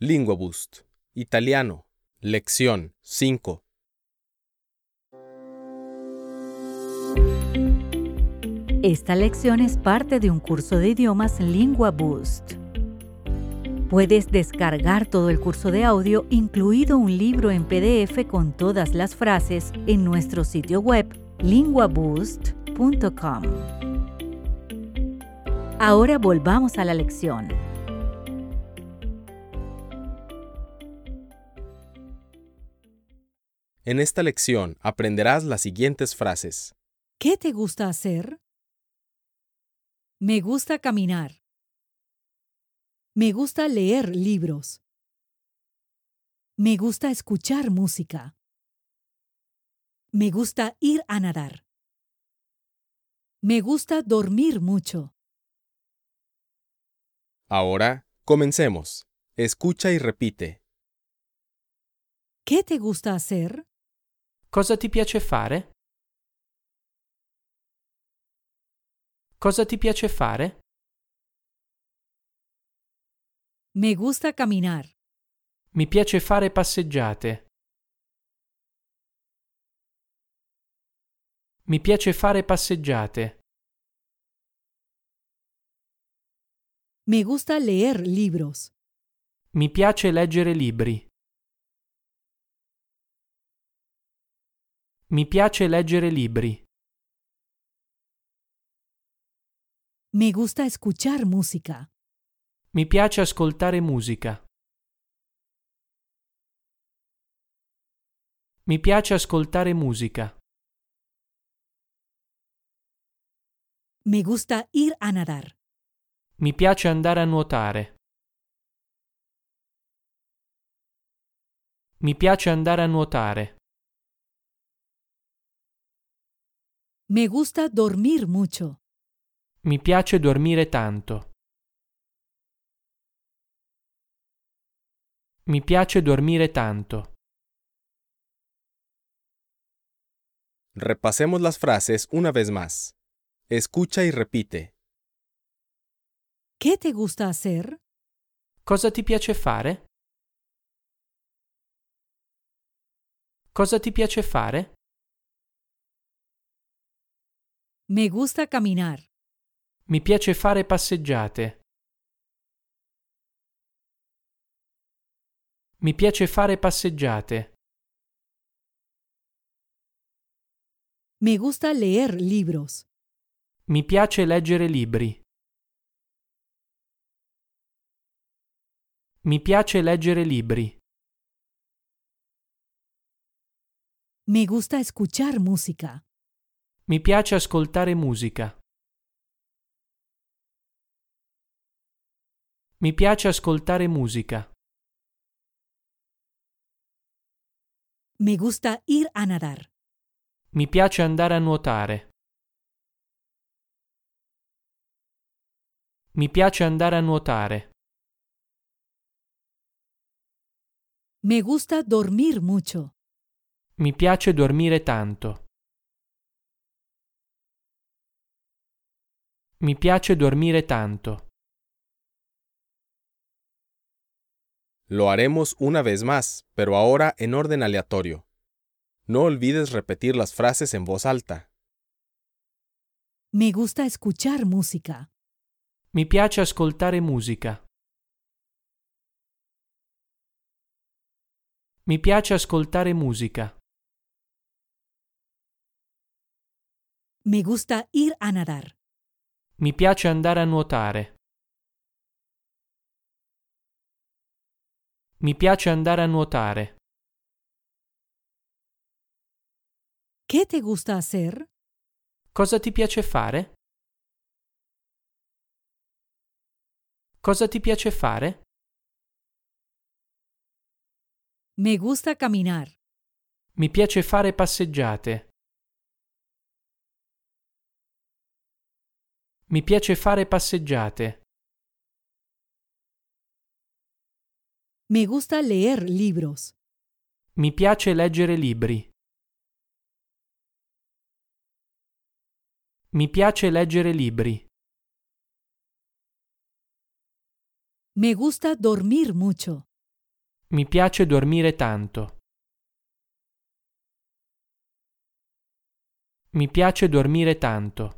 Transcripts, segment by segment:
Lingua Boost. Italiano. Lección 5. Esta lección es parte de un curso de idiomas Lingua Boost. Puedes descargar todo el curso de audio, incluido un libro en PDF con todas las frases, en nuestro sitio web linguaboost.com. Ahora volvamos a la lección. En esta lección aprenderás las siguientes frases. ¿Qué te gusta hacer? Me gusta caminar. Me gusta leer libros. Me gusta escuchar música. Me gusta ir a nadar. Me gusta dormir mucho. Ahora, comencemos. Escucha y repite. ¿Qué te gusta hacer? Cosa ti piace fare? Cosa ti piace fare? Me gusta caminar. Mi piace fare passeggiate. Mi piace fare passeggiate. Me gusta leer libros. Mi piace leggere libri. Mi piace leggere libri. Me gusta escuchar música. Mi piace ascoltare musica. Mi piace ascoltare musica. Me gusta ir a nadar. Mi piace andare a nuotare. Mi piace andare a nuotare. Me gusta dormir mucho. Mi piace dormire tanto. Mi piace dormire tanto. Repasemos las frases una vez más. Escucha y repite. ¿Qué te gusta hacer? Cosa ti piace fare? Cosa ti piace fare? Me gusta caminar. Mi piace fare passeggiate. Mi piace fare passeggiate. Me gusta leer libros. Mi piace leggere libri. Mi piace leggere libri. Me gusta escuchar música. Mi piace ascoltare musica. Mi piace ascoltare musica. Me gusta ir a nadar. Mi piace andare a nuotare. Mi piace andare a nuotare. Me gusta dormir mucho. Mi piace dormire tanto. Mi piace dormire tanto. Lo haremos una vez más, pero ahora en orden aleatorio. No olvides repetir las frases en voz alta. Me gusta escuchar música. Mi piace ascoltare musica. Mi piace ascoltare musica. Me gusta ir a nadar. Mi piace andare a nuotare. Mi piace andare a nuotare. ¿Qué te gusta hacer? Cosa ti piace fare? Cosa ti piace fare? Me gusta caminar. Mi piace fare passeggiate. Mi piace fare passeggiate. Me gusta leer libros. Mi piace leggere libri. Mi piace leggere libri. Me gusta dormir mucho. Mi piace dormire tanto. Mi piace dormire tanto.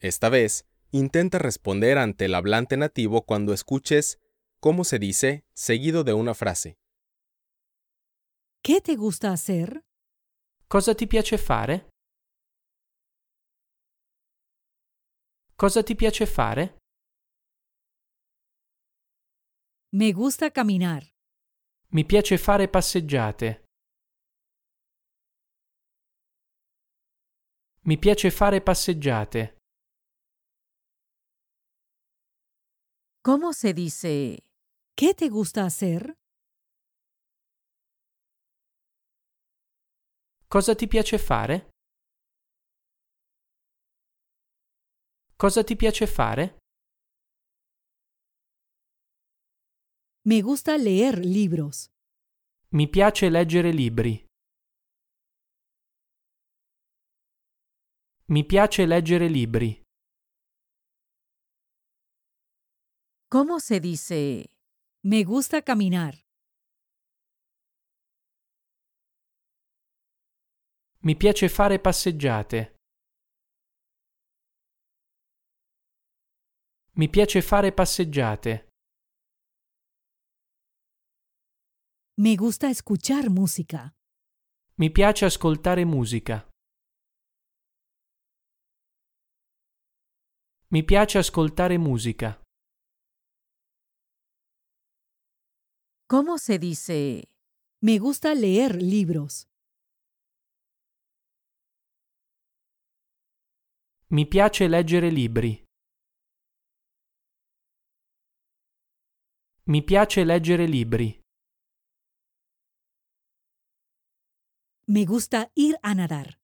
Esta vez, intenta responder ante el hablante nativo cuando escuches cómo se dice seguido de una frase. ¿Qué te gusta hacer? Cosa ti piace fare? Cosa ti piace fare? Me gusta caminar. Mi piace fare passeggiate. Mi piace fare passeggiate. ¿Cómo se dice ¿Qué te gusta hacer? Cosa ti piace fare? Cosa ti piace fare? Me gusta leer libros. Mi piace leggere libri. Mi piace leggere libri. ¿Cómo se dice Me gusta caminar. Mi piace fare passeggiate. Mi piace fare passeggiate. Me gusta escuchar música. Mi piace ascoltare musica. Mi piace ascoltare musica. ¿Cómo se dice Me gusta leer libros. Mi piace leggere libri. Mi piace leggere libri. Me gusta ir a nadar.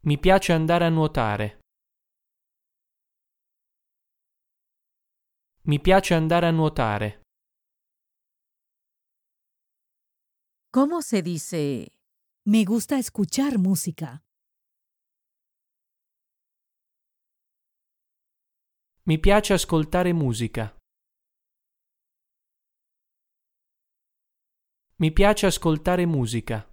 Mi piace andare a nuotare. Mi piace andare a nuotare. ¿Cómo se dice Me gusta escuchar música. Mi piace ascoltare musica. Mi piace ascoltare musica.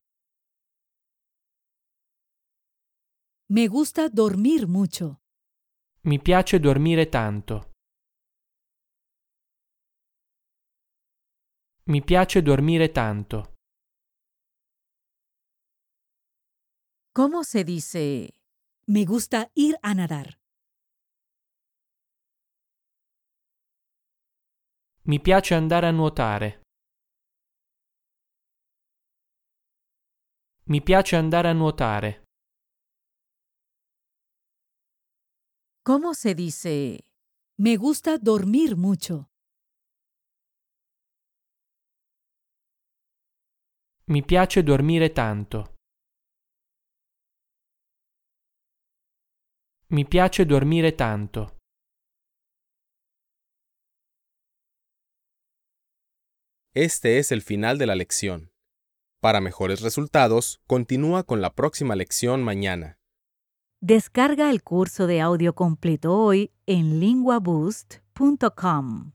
Me gusta dormir mucho. Mi piace dormire tanto. Mi piace dormire tanto. ¿Cómo se dice Me gusta ir a nadar. Mi piace andare a nuotare. Mi piace andare a nuotare. ¿Cómo se dice Me gusta dormir mucho. Mi piace dormire tanto. Mi piace dormire tanto. Este es el final de la lección. Para mejores resultados, continúa con la próxima lección mañana. Descarga el curso de audio completo hoy en linguaboost.com.